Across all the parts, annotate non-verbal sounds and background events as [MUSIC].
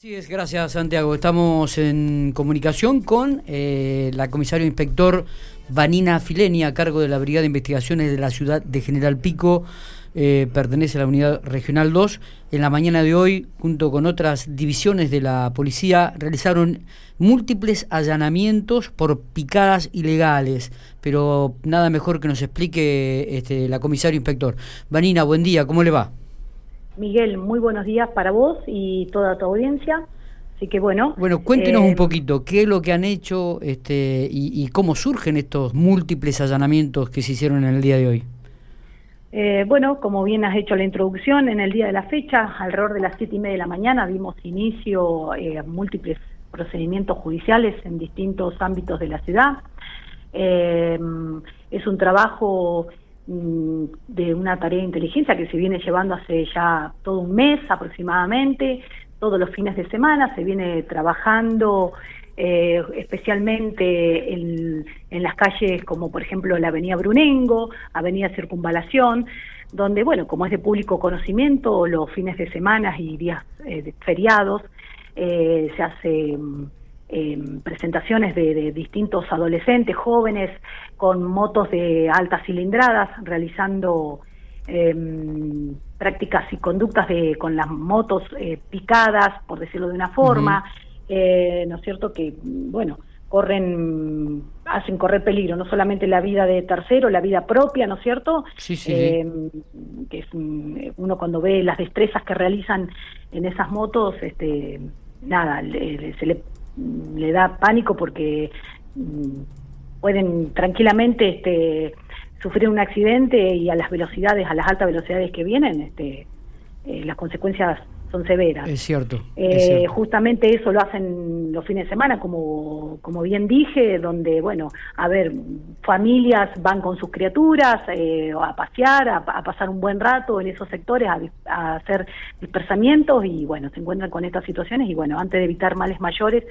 Sí, es, gracias Santiago. Estamos en comunicación con eh, la comisario inspector Vanina Fileni, a cargo de la Brigada de Investigaciones de la ciudad de General Pico. Eh, pertenece a la Unidad Regional 2. En la mañana de hoy, junto con otras divisiones de la policía, realizaron múltiples allanamientos por picadas ilegales. Pero nada mejor que nos explique este, la comisario inspector. Vanina, buen día, ¿cómo le va? Miguel, muy buenos días para vos y toda tu audiencia. Así que bueno. Bueno, cuéntenos un eh, poquito qué es lo que han hecho este, y, cómo surgen estos múltiples allanamientos que se hicieron en el día de hoy. Eh, bueno, como bien has hecho la introducción, en el día de la fecha, alrededor de las siete y media de la mañana, dimos inicio eh, a múltiples procedimientos judiciales en distintos ámbitos de la ciudad. es un trabajo de una tarea de inteligencia que se viene llevando hace ya todo un mes aproximadamente, todos los fines de semana, se viene trabajando eh, especialmente en, las calles como por ejemplo la Avenida Brunengo, Avenida Circunvalación, donde, bueno, como es de público conocimiento, los fines de semana y días eh, feriados eh, se hace mm, presentaciones de, distintos adolescentes, jóvenes, con motos de altas cilindradas, realizando em, prácticas y conductas de, con las motos eh, picadas, por decirlo de una forma, eh, ¿no es cierto? Que, bueno, corren, hacen correr peligro, no solamente la vida de tercero, la vida propia, ¿no es cierto? Sí, sí. Em, que es uno cuando ve las destrezas que realizan en esas motos, este, nada, se le le da pánico porque mm, pueden tranquilamente este, sufrir un accidente y a las velocidades, a las altas velocidades que vienen, este, eh, las consecuencias son severas. Es cierto, eh, Justamente eso lo hacen los fines de semana, como, como bien dije, donde, bueno, a ver, familias van con sus criaturas eh, a pasear, a, pasar un buen rato en esos sectores, a, hacer dispersamientos y, bueno, se encuentran con estas situaciones y, bueno, antes de evitar males mayores,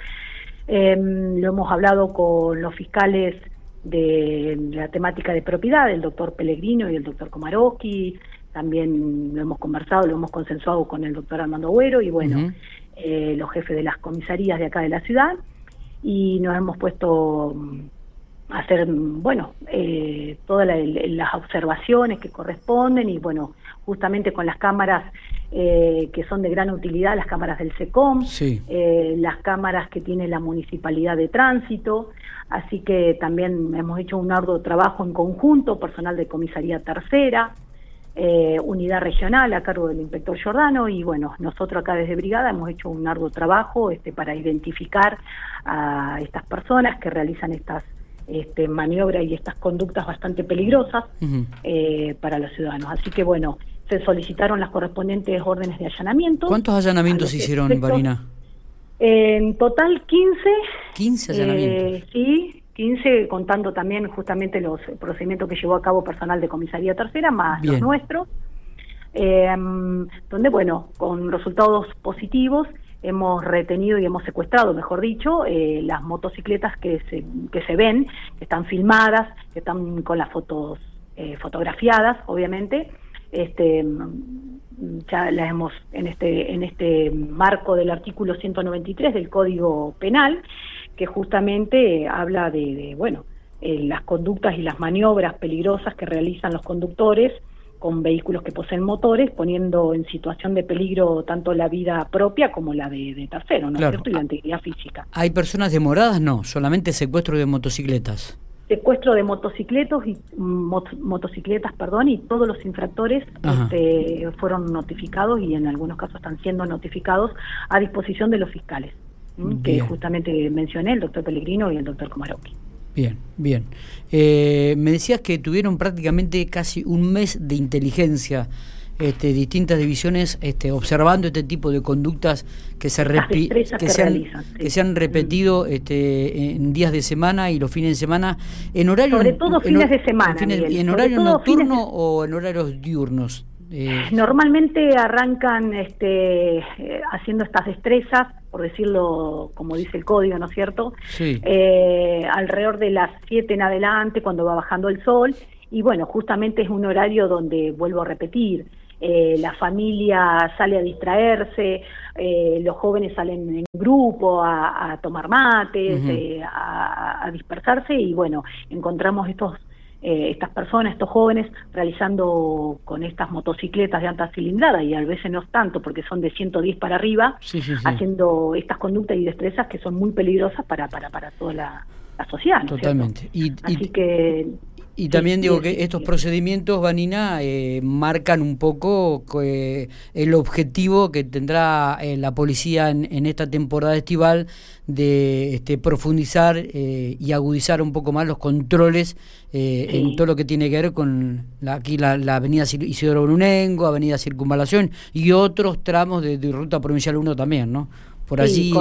em, lo hemos hablado con los fiscales de la temática de propiedad, el doctor Pellegrino y el doctor Komarowski, también lo hemos conversado, lo hemos consensuado con el doctor Armando Agüero y bueno, eh, los jefes de las comisarías de acá de la ciudad. Y nos hemos puesto mm, a hacer, bueno, eh, todas las observaciones que corresponden y bueno, justamente con las cámaras eh, que son de gran utilidad, las cámaras del SECOM, las cámaras que tiene la Municipalidad de Tránsito, así que también hemos hecho un arduo trabajo en conjunto, personal de comisaría tercera, eh, unidad regional a cargo del inspector Giordano y bueno, nosotros acá desde Brigada hemos hecho un arduo trabajo este, para identificar a estas personas que realizan estas este, maniobras y estas conductas bastante peligrosas eh, para los ciudadanos. Así que bueno, se solicitaron las correspondientes órdenes de allanamiento. ¿Cuántos allanamientos hicieron, Marina? En total 15. 15 allanamientos. Eh, sí, 15, contando también justamente los procedimientos que llevó a cabo personal de comisaría tercera, más los nuestros, em, donde, bueno, con resultados positivos hemos retenido y hemos secuestrado, mejor dicho, eh, las motocicletas que se, que se ven, que están filmadas, que están con las fotos eh, fotografiadas, obviamente. Este, ya las hemos en este en este marco del artículo 193 del Código Penal que justamente habla de, bueno, eh, las conductas y las maniobras peligrosas que realizan los conductores con vehículos que poseen motores, poniendo en situación de peligro tanto la vida propia como la de, de tercero, ¿no es cierto? Y la integridad física. ¿Hay personas demoradas? No, solamente secuestro de motocicletas. Secuestro de motocicletas y motocicletas, perdón, y todos los infractores este, fueron notificados y en algunos casos están siendo notificados a disposición de los fiscales que justamente mencioné, el doctor Pellegrino y el doctor Komarowski. Bien, bien. Eh, me decías que tuvieron prácticamente casi un mes de inteligencia, este, distintas divisiones este, observando este tipo de conductas que se, que, se, han, que se han repetido este, en días de semana y los fines de semana. En horario sobre todo fines de semana en, horario nocturno o en horarios diurnos eh, Normalmente arrancan este, eh, haciendo estas destrezas, por decirlo como dice el código, ¿no es cierto? Sí. Eh, alrededor de las 7 en adelante, cuando va bajando el sol, y bueno, justamente es un horario donde, vuelvo a repetir, eh, la familia sale a distraerse, eh, los jóvenes salen en grupo a, tomar mates, a, a, dispersarse y bueno, encontramos estos eh, estas personas, estos jóvenes, realizando con estas motocicletas de alta cilindrada, y a veces no es tanto porque son de 110 para arriba, haciendo estas conductas y destrezas que son muy peligrosas para, para, para toda la, sociedad. Totalmente. Y, Así que y también digo que estos procedimientos, Vanina, eh, marcan un poco eh, el objetivo que tendrá eh, la policía en, esta temporada estival de este, profundizar y agudizar un poco más los controles en todo lo que tiene que ver con la, aquí la, avenida Isidoro Brunengo, avenida Circunvalación y otros tramos de, de Ruta Provincial 1 también, ¿no? Por allí,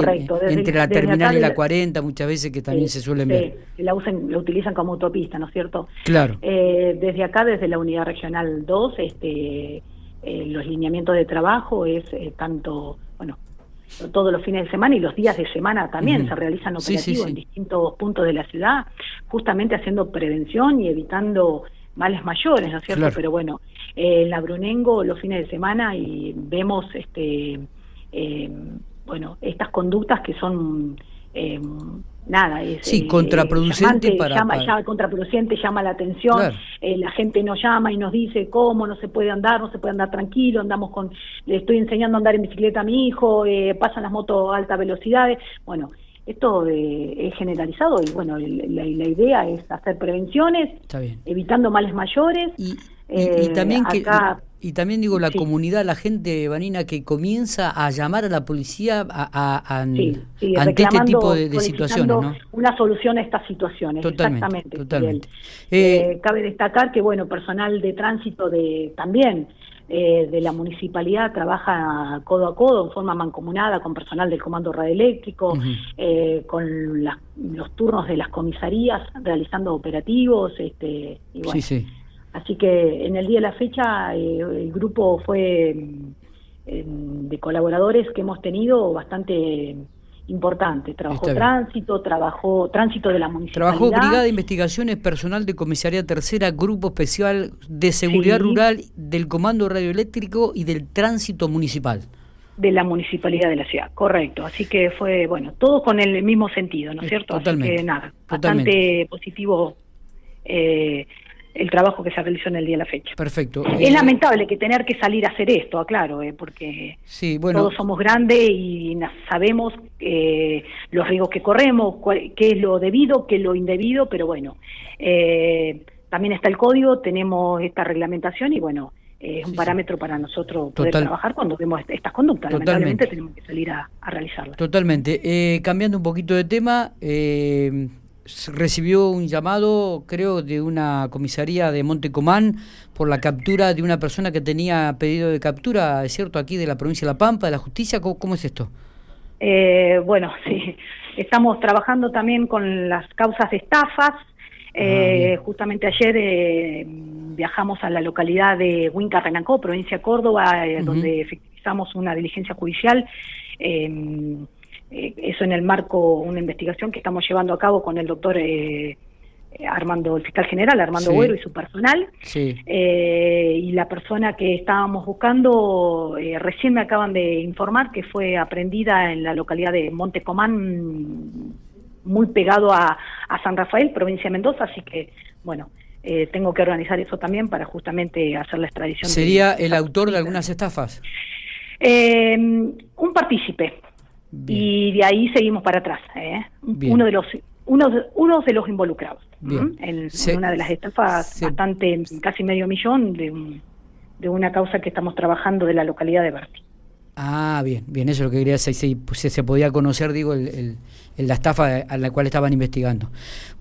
entre la terminal y la 40, muchas veces que también se suelen ver. La, usen, la utilizan como autopista, ¿no es cierto? Claro. Eh, desde acá, desde la Unidad Regional 2, este, eh, los lineamientos de trabajo es eh, tanto, bueno, todos los fines de semana y los días de semana también se realizan operativos en distintos puntos de la ciudad, justamente haciendo prevención y evitando males mayores, ¿no es cierto? Pero bueno, en la Brunengo los fines de semana y vemos este bueno, estas conductas que son eh, nada es sí, contraproducente para, llama, contraproducente llama la atención eh, la gente nos llama y nos dice cómo no se puede andar no se puede andar tranquilo andamos con le estoy enseñando a andar en bicicleta a mi hijo eh, pasan las motos a alta velocidades. Bueno esto es generalizado y bueno la, idea es hacer prevenciones evitando males mayores y, también que y también digo, la comunidad, la gente, Vanina, que comienza a llamar a la policía a, ante este tipo de, situaciones. ¿no? Una solución a estas situaciones. Totalmente. Exactamente. Eh, eh, cabe destacar que, bueno, personal de tránsito de también eh, de la municipalidad trabaja codo a codo, en forma mancomunada, con personal del Comando Radioeléctrico, con los turnos de las comisarías, realizando operativos. este y bueno, sí, sí Así que en el día de la fecha eh, el grupo fue mm, de colaboradores que hemos tenido bastante importante. Trabajó tránsito, trabajó tránsito de la municipalidad. Trabajó Brigada de Investigaciones, personal de Comisaría Tercera, Grupo Especial de Seguridad Rural, del Comando Radioeléctrico y del Tránsito Municipal. De la municipalidad de la ciudad, correcto. Así que fue, bueno, todo con el mismo sentido, ¿no es cierto? Totalmente. Así que nada, bastante positivo eh, el trabajo que se realizó en el día de la fecha. Perfecto. Es eh, lamentable que tener que salir a hacer esto, aclaro, eh, porque todos somos grandes y sabemos eh, los riesgos que corremos, qué es lo debido, qué es lo indebido, pero bueno, eh, también está el código, tenemos esta reglamentación y bueno, es un parámetro para nosotros poder trabajar cuando vemos estas conductas. Lamentablemente tenemos que salir a, a realizarlas. Totalmente. cambiando un poquito de tema, eh, recibió un llamado, creo, de una comisaría de Montecomán por la captura de una persona que tenía pedido de captura, ¿es cierto?, aquí de la provincia de La Pampa, de la justicia. ¿Cómo, es esto? Eh, bueno, [LAUGHS] sí, estamos trabajando también con las causas de estafas. Ah, eh, justamente ayer eh, viajamos a la localidad de Huinca Renancó, provincia de Córdoba, donde efectuamos una diligencia judicial. Eh, eso en el marco, una investigación que estamos llevando a cabo con el doctor eh, Armando, el fiscal general Armando Güero y su personal. Eh, y la persona que estábamos buscando, recién me acaban de informar que fue aprendida en la localidad de Montecomán, muy pegado a, San Rafael, provincia de Mendoza, así que, bueno. tengo que organizar eso también para justamente hacer la extradición. ¿Sería el autor de algunas estafas? un partícipe, y de ahí seguimos para atrás. ¿eh? Uno de los uno uno de los involucrados en, una de las estafas bastante casi medio millón de, de una causa que estamos trabajando de la localidad de Berti. Ah, bien, bien, eso es lo que quería decir, si se, podía conocer, digo, el, la estafa a la cual estaban investigando.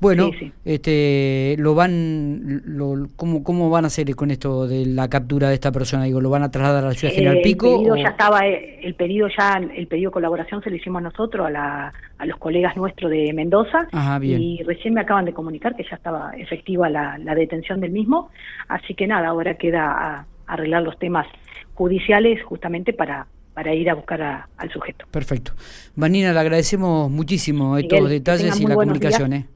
Bueno, este, lo van, lo, ¿cómo, ¿cómo van a hacer con esto de la captura de esta persona? Digo, ¿lo van a trasladar a la ciudad General Pico? El pedido ya estaba, eh, el pedido ya, el pedido de colaboración se lo hicimos nosotros a, la, a los colegas nuestros de Mendoza y recién me acaban de comunicar que ya estaba efectiva la, la detención del mismo, así que nada, ahora queda arreglar los temas judiciales justamente para para ir a buscar al sujeto. Perfecto. Vanina, le agradecemos muchísimo estos detalles y la comunicación. ¿eh?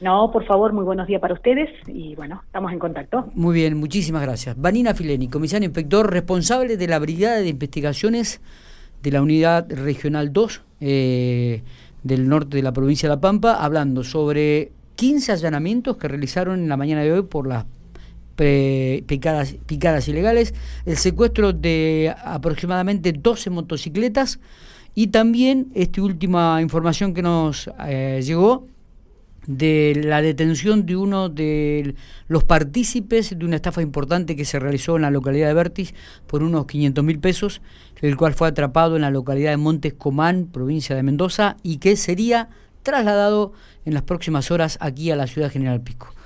No, por favor, muy buenos días para ustedes y bueno, estamos en contacto. Muy bien, muchísimas gracias. Vanina Fileni, comisario inspector responsable de la Brigada de Investigaciones de la Unidad Regional 2 eh, del norte de la provincia de La Pampa, hablando sobre 15 allanamientos que realizaron en la mañana de hoy por las picadas, picadas ilegales, el secuestro de aproximadamente 12 motocicletas y también esta última información que nos eh, llegó de la detención de uno de los partícipes de una estafa importante que se realizó en la localidad de Vertis por unos 500 mil pesos, el cual fue atrapado en la localidad de Montes Comán, provincia de Mendoza, y que sería trasladado en las próximas horas aquí a la ciudad General Pico.